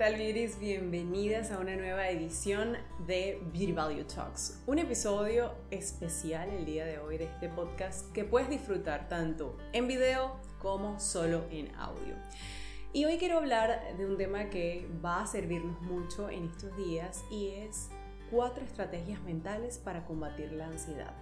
tal, Beauties? Bienvenidas a una nueva edición de Beauty Value Talks. Un episodio especial el día de hoy de este podcast que puedes disfrutar tanto en video como solo en audio. Y hoy quiero hablar de un tema que va a servirnos mucho en estos días y es cuatro estrategias mentales para combatir la ansiedad.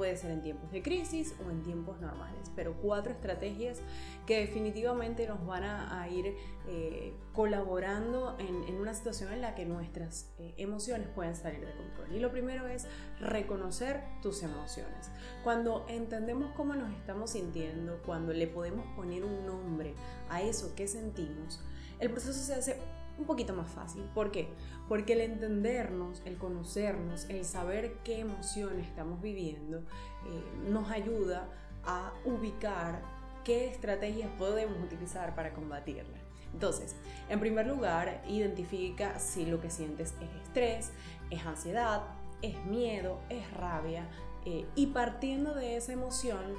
Puede ser en tiempos de crisis o en tiempos normales, pero cuatro estrategias que definitivamente nos van a, ir eh, colaborando en, una situación en la que nuestras eh, emociones pueden salir de control. Y lo primero es reconocer tus emociones. Cuando entendemos cómo nos estamos sintiendo, cuando le podemos poner un nombre a eso que sentimos, el proceso se hace un poquito más fácil. ¿Por qué? Porque el entendernos, el conocernos, el saber qué emociones estamos viviendo, eh, nos ayuda a ubicar qué estrategias podemos utilizar para combatirla. Entonces, en primer lugar, identifica si lo que sientes es estrés, es ansiedad, es miedo, es rabia, eh, y partiendo de esa emoción,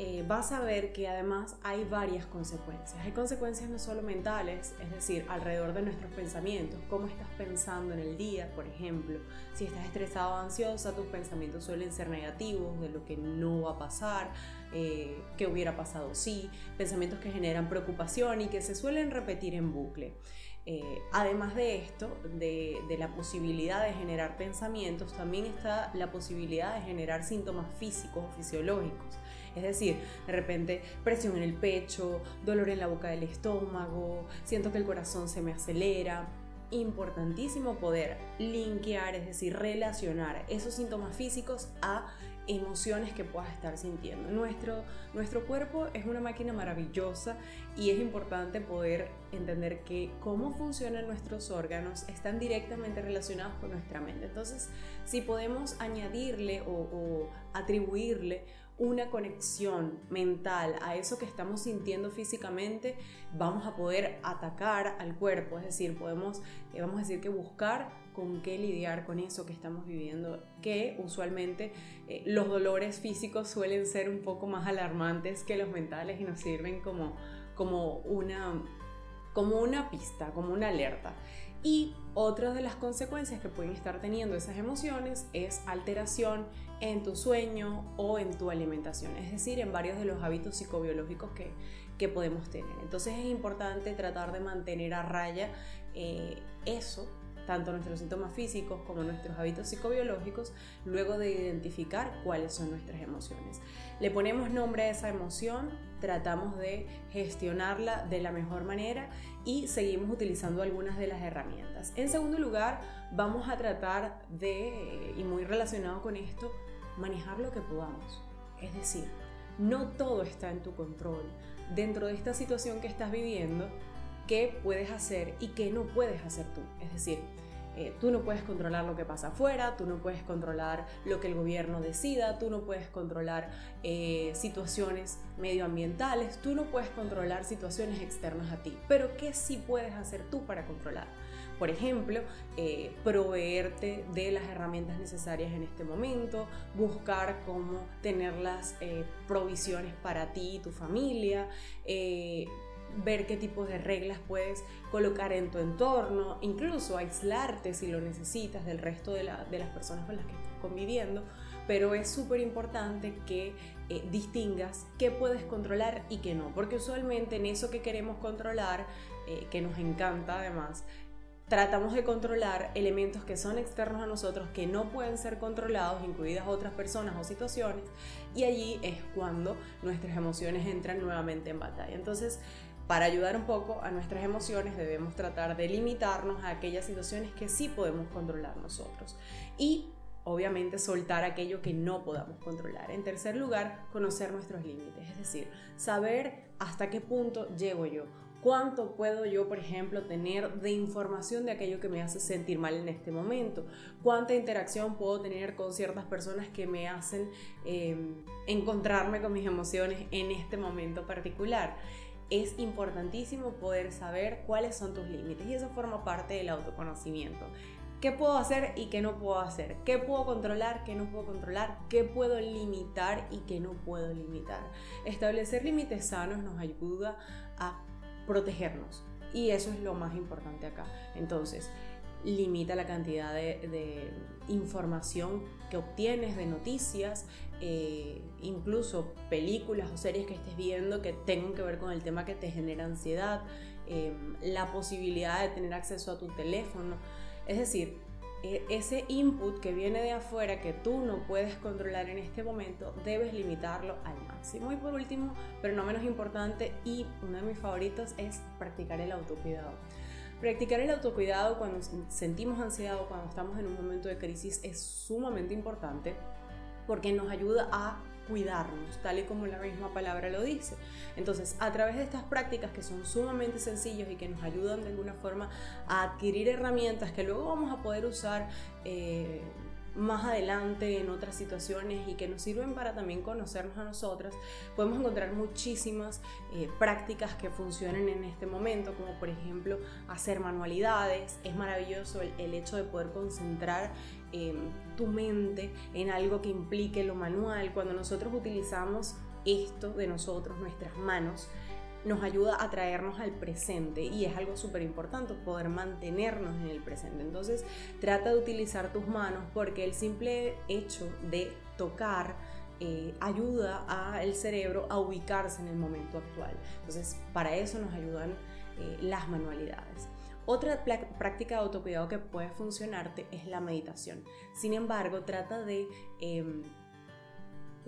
eh, vas a ver que además hay varias consecuencias. Hay consecuencias no solo mentales, es decir, alrededor de nuestros pensamientos, cómo estás pensando en el día, por ejemplo. Si estás estresado o ansiosa, tus pensamientos suelen ser negativos, de lo que no va a pasar, eh, hubiera pasado si, pensamientos que generan preocupación y que se suelen repetir en bucle. Eh, además de esto, de, de, la posibilidad de generar pensamientos, también está la posibilidad de generar síntomas físicos o fisiológicos. Es decir, de repente presión en el pecho, dolor en la boca del estómago, siento que el corazón se me acelera. Importantísimo poder linkear, es decir, relacionar esos síntomas físicos a emociones que puedas estar sintiendo. Nuestro, nuestro cuerpo es una máquina maravillosa y es importante poder entender que cómo funcionan nuestros órganos están directamente relacionados con nuestra mente. Entonces, si podemos añadirle o, o atribuirle una conexión mental a eso que estamos sintiendo físicamente, vamos a poder atacar al cuerpo, es decir, podemos, eh, vamos a decir que buscar con qué lidiar con eso que estamos viviendo, que usualmente eh, los dolores físicos suelen ser un poco más alarmantes que los mentales y nos sirven como, como, una, como una pista, como una alerta. Y otra de las consecuencias que pueden estar teniendo esas emociones es alteración en tu sueño o en tu alimentación, es decir, en varios de los hábitos psicobiológicos que, que podemos tener. Entonces es importante tratar de mantener a raya eh, eso tanto nuestros síntomas físicos como nuestros hábitos psicobiológicos, luego de identificar cuáles son nuestras emociones. Le ponemos nombre a esa emoción, tratamos de gestionarla de la mejor manera y seguimos utilizando algunas de las herramientas. En segundo lugar, vamos a tratar de, y muy relacionado con esto, manejar lo que podamos. Es decir, no todo está en tu control. Dentro de esta situación que estás viviendo, qué puedes hacer y qué no puedes hacer tú. Es decir, eh, tú no puedes controlar lo que pasa afuera, tú no puedes controlar lo que el gobierno decida, tú no puedes controlar eh, situaciones medioambientales, tú no puedes controlar situaciones externas a ti, pero ¿qué sí puedes hacer tú para controlar? Por ejemplo, eh, proveerte de las herramientas necesarias en este momento, buscar cómo tener las provisiones para ti y tu familia, ver qué tipos de reglas puedes colocar en tu entorno, incluso aislarte si lo necesitas del resto de, las personas con las que estás conviviendo, pero es súper importante que eh, distingas qué puedes controlar y qué no, porque usualmente en eso que queremos controlar, eh, que nos encanta además, tratamos de controlar elementos que son externos a nosotros, que no pueden ser controlados, incluidas otras personas o situaciones, y allí es cuando nuestras emociones entran nuevamente en batalla. Entonces, para ayudar un poco a nuestras emociones debemos tratar de limitarnos a aquellas situaciones que sí podemos controlar nosotros y obviamente soltar aquello que no podamos controlar. En tercer lugar, conocer nuestros límites, es decir, saber hasta qué punto llego yo. ¿Cuánto puedo yo, por ejemplo, tener de información de aquello que me hace sentir mal en este momento? ¿Cuánta interacción puedo tener con ciertas personas que me hacen em, encontrarme con mis emociones en este momento particular? Es importantísimo poder saber cuáles son tus límites y eso forma parte del autoconocimiento. ¿Qué puedo hacer y qué no puedo hacer? ¿Qué puedo controlar, qué no puedo controlar? ¿Qué puedo limitar y qué no puedo limitar? Establecer límites sanos nos ayuda a protegernos, Y eso es lo más importante acá. Entonces, limita la cantidad de, información que obtienes de noticias, eh, incluso películas o series que estés viendo que tengan que ver con el tema que te genera ansiedad, eh, la posibilidad de tener acceso a tu teléfono. Es decir, e, ese input que viene de afuera que tú no puedes controlar en este momento, debes limitarlo al máximo. Y por último, pero no menos importante y uno de mis favoritos es practicar el autocuidado. Practicar el autocuidado cuando sentimos ansiedad o cuando estamos en un momento de crisis es sumamente importante porque nos ayuda a cuidarnos, tal y como la misma palabra lo dice. Entonces, a través de estas prácticas que son sumamente sencillos y que nos ayudan de alguna forma a adquirir herramientas que luego vamos a poder usar eh, más adelante en otras situaciones y que nos sirven para también conocernos a nosotras, podemos encontrar muchísimas eh, prácticas que funcionen en este momento, como por ejemplo hacer manualidades. Es maravilloso el, hecho de poder concentrar eh, tu mente en algo que implique lo manual. Cuando nosotros utilizamos esto de nosotros, nuestras manos, nos ayuda a traernos al presente y es algo súper importante poder mantenernos en el presente. Entonces trata de utilizar tus manos porque el simple hecho de tocar eh, ayuda al cerebro a ubicarse en el momento actual. Entonces para eso nos ayudan eh, las manualidades. Otra práctica de autocuidado que puede funcionarte es la meditación. Sin embargo, trata de em,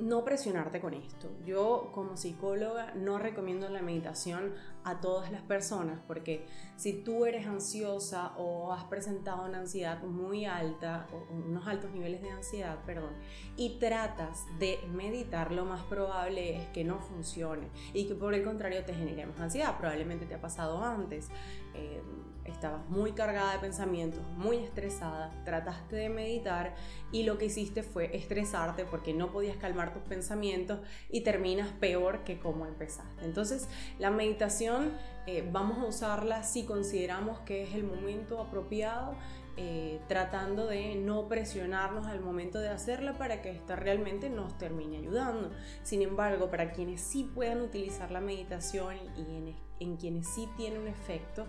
no presionarte con esto. Yo como psicóloga no recomiendo la meditación a todas las personas porque si tú eres ansiosa o has presentado una ansiedad muy alta o unos altos niveles de ansiedad, perdón, y tratas de meditar, lo más probable es que no funcione y que por el contrario te genere más ansiedad. Probablemente te ha pasado antes. Eh, estabas muy cargada de pensamientos, muy estresada, trataste de meditar y lo que hiciste fue estresarte porque no podías calmar tus pensamientos y terminas peor que como empezaste. Entonces, la meditación eh, vamos a usarla si consideramos que es el momento apropiado eh, tratando de no presionarnos al momento de hacerla para que esta realmente nos termine ayudando. Sin embargo, para quienes sí puedan utilizar la meditación y en, en quienes sí tiene un efecto,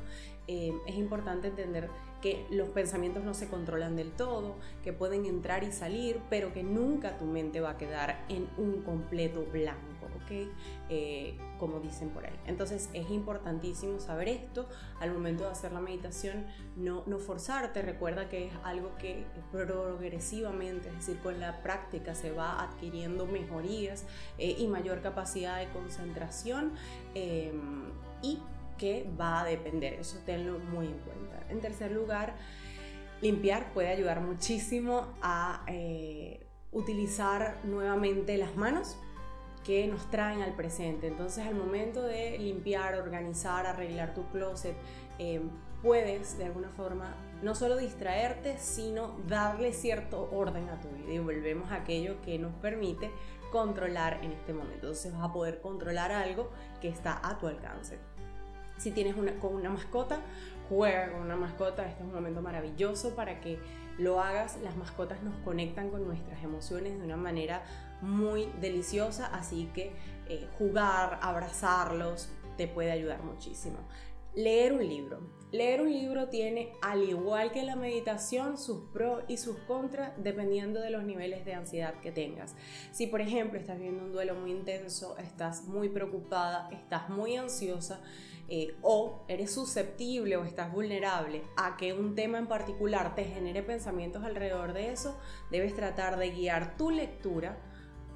eh, es importante entender que los pensamientos no se controlan del todo, que pueden entrar y salir, pero que nunca tu mente va a quedar en un completo blanco, ¿ok? Eh, como dicen por ahí. Entonces es importantísimo saber esto al momento de hacer la meditación, no, no forzarte, recuerda que es algo que progresivamente, es decir, con la práctica se va adquiriendo mejorías eh, y mayor capacidad de concentración y que va a depender, eso tenlo muy en cuenta. En tercer lugar, limpiar puede ayudar muchísimo a eh, utilizar nuevamente las manos que nos traen al presente. Entonces al momento de limpiar, organizar, arreglar tu closet, eh, puedes de alguna forma no solo distraerte, sino darle cierto orden a tu vida y volvemos a aquello que nos permite controlar en este momento. Entonces vas a poder controlar algo que está a tu alcance. Si tienes una, con una mascota, juega con una mascota. Este es un momento maravilloso para que lo hagas. Las mascotas nos conectan con nuestras emociones de una manera muy deliciosa, así que eh, jugar, abrazarlos, te puede ayudar muchísimo. Leer un libro. Leer un libro tiene, al igual que la meditación, sus pros y sus contras dependiendo de los niveles de ansiedad que tengas. Si por ejemplo estás viendo un duelo muy intenso, estás muy preocupada, estás muy ansiosa, eh, o eres susceptible o estás vulnerable a que un tema en particular te genere pensamientos alrededor de eso, debes tratar de guiar tu lectura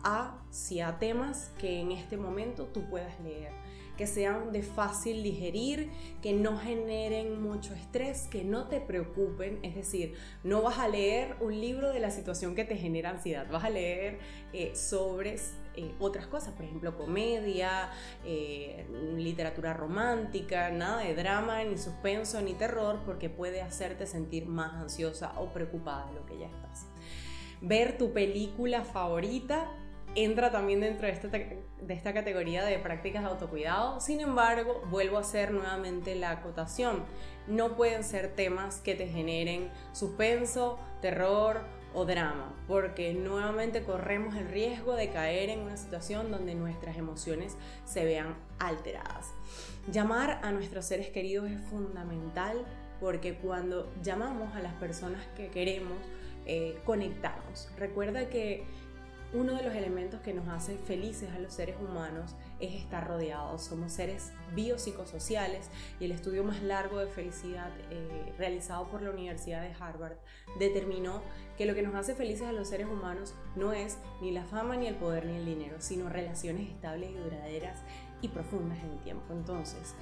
hacia temas que en este momento tú puedas leer que sean de fácil digerir, que no generen mucho estrés, que no te preocupen. Es decir, no vas a leer un libro de la situación que te genera ansiedad, vas a leer eh, sobre eh, otras cosas, por ejemplo, comedia, eh, literatura romántica, nada de drama, ni suspenso, ni terror, porque puede hacerte sentir más ansiosa o preocupada de lo que ya estás. Ver tu película favorita entra también dentro de esta, de esta categoría de prácticas de autocuidado. Sin embargo, vuelvo a hacer nuevamente la acotación. No pueden ser temas que te generen suspenso, terror o drama, porque nuevamente corremos el riesgo de caer en una situación donde nuestras emociones se vean alteradas. Llamar a nuestros seres queridos es fundamental porque cuando llamamos a las personas que queremos, eh, conectamos. Recuerda que uno de los elementos que nos hace felices a los seres humanos es estar rodeados. Somos seres biopsicosociales y el estudio más largo de felicidad eh, realizado por la Universidad de Harvard determinó que lo que nos hace felices a los seres humanos no es ni la fama, ni el poder, ni el dinero, sino relaciones estables y duraderas y profundas en el tiempo. Entonces,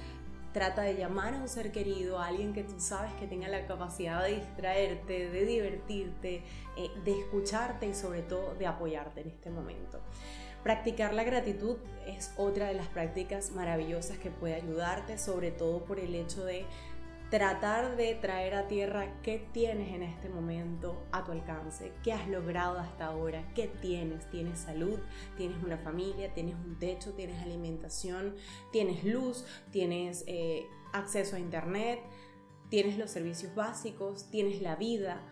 Trata de llamar a un ser querido, a alguien que tú sabes que tenga la capacidad de distraerte, de divertirte, eh, de escucharte y sobre todo de apoyarte en este momento. Practicar la gratitud es otra de las prácticas maravillosas que puede ayudarte, sobre todo por el hecho de tratar de traer a tierra qué tienes en este momento a tu alcance, qué has logrado hasta ahora, qué tienes. Tienes salud, tienes una familia, tienes un techo, tienes alimentación, tienes luz, tienes eh, acceso a internet, tienes los servicios básicos, tienes la vida.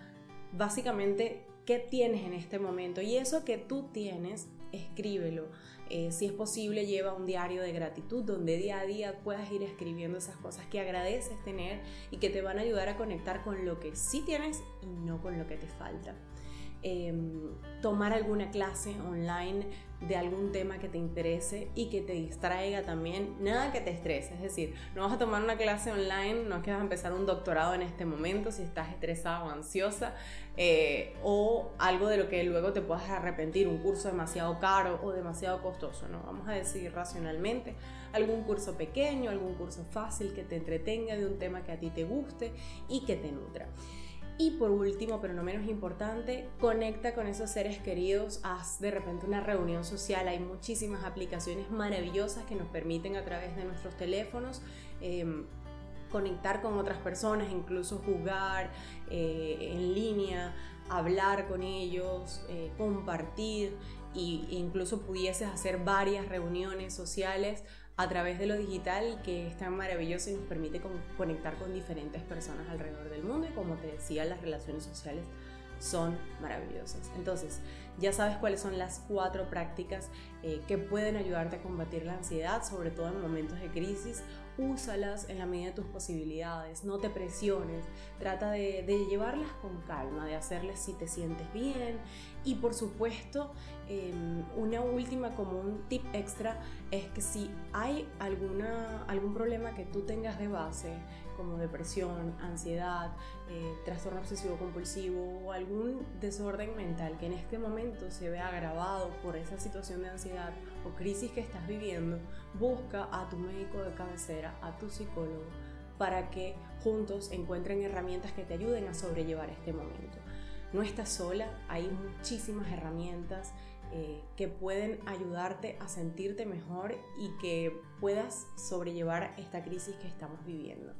Básicamente, ¿qué tienes en este momento? Y eso que tú tienes, escríbelo eh, si es posible, lleva un diario de gratitud donde día a día puedas ir escribiendo esas cosas que agradeces tener y que te van a ayudar a conectar con lo que sí tienes y no con lo que te falta. Em, tomar alguna clase online de algún tema que te interese y que te distraiga también, nada que te estrese, es decir, no vas a tomar una clase online, no es que vas a empezar un doctorado en este momento si estás estresada o ansiosa, eh, o algo de lo que luego te puedas arrepentir, un curso demasiado caro o demasiado costoso, ¿no? Vamos a decir racionalmente, algún curso pequeño, algún curso fácil que te entretenga de un tema que a ti te guste y que te nutra. Y por último, pero no menos importante, conecta con esos seres queridos, haz de repente una reunión social. Hay muchísimas aplicaciones maravillosas que nos permiten a través de nuestros teléfonos em, conectar con otras personas, incluso jugar eh, en línea, hablar con ellos, eh, compartir e incluso pudieses hacer varias reuniones sociales a través de lo digital que es tan maravilloso y nos permite conectar con diferentes personas alrededor del mundo y como te decía, las relaciones sociales son maravillosas. Entonces, ya sabes cuáles son las cuatro prácticas eh, que pueden ayudarte a combatir la ansiedad, sobre todo en momentos de crisis. Úsalas en la medida de tus posibilidades, no te presiones, trata de, llevarlas con calma, de hacerles si te sientes bien. Y por supuesto em, una última como un tip extra es que si hay alguna, algún problema que tú tengas de base, como depresión, ansiedad, eh, trastorno obsesivo compulsivo o algún desorden mental que en este momento se ve agravado por esa situación de ansiedad o crisis que estás viviendo, busca a tu médico de cabecera, a tu psicólogo, para que juntos encuentren herramientas que te ayuden a sobrellevar este momento. No estás sola, hay muchísimas herramientas eh, que pueden ayudarte a sentirte mejor y que puedas sobrellevar esta crisis que estamos viviendo.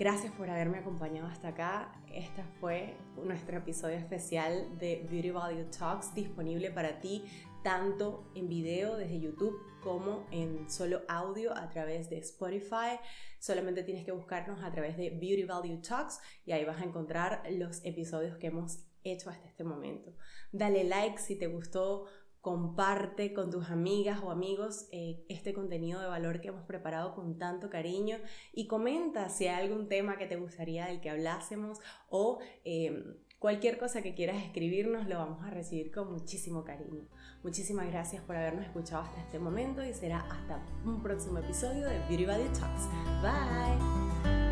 Gracias por haberme acompañado hasta acá. Este fue nuestro episodio especial de Beauty Value Talks disponible para ti tanto en video desde YouTube como en solo audio a través de Spotify. Solamente tienes que buscarnos a través de Beauty Value Talks y ahí vas a encontrar los episodios que hemos hecho hasta este momento. Dale like si te gustó comparte con tus amigas o amigos eh, este contenido de valor que hemos preparado con tanto cariño y comenta si hay algún tema que te gustaría del que hablásemos o em, cualquier cosa que quieras escribirnos lo vamos a recibir con muchísimo cariño. Muchísimas gracias por habernos escuchado hasta este momento y será hasta un próximo episodio de Beauty Value Talks. Bye.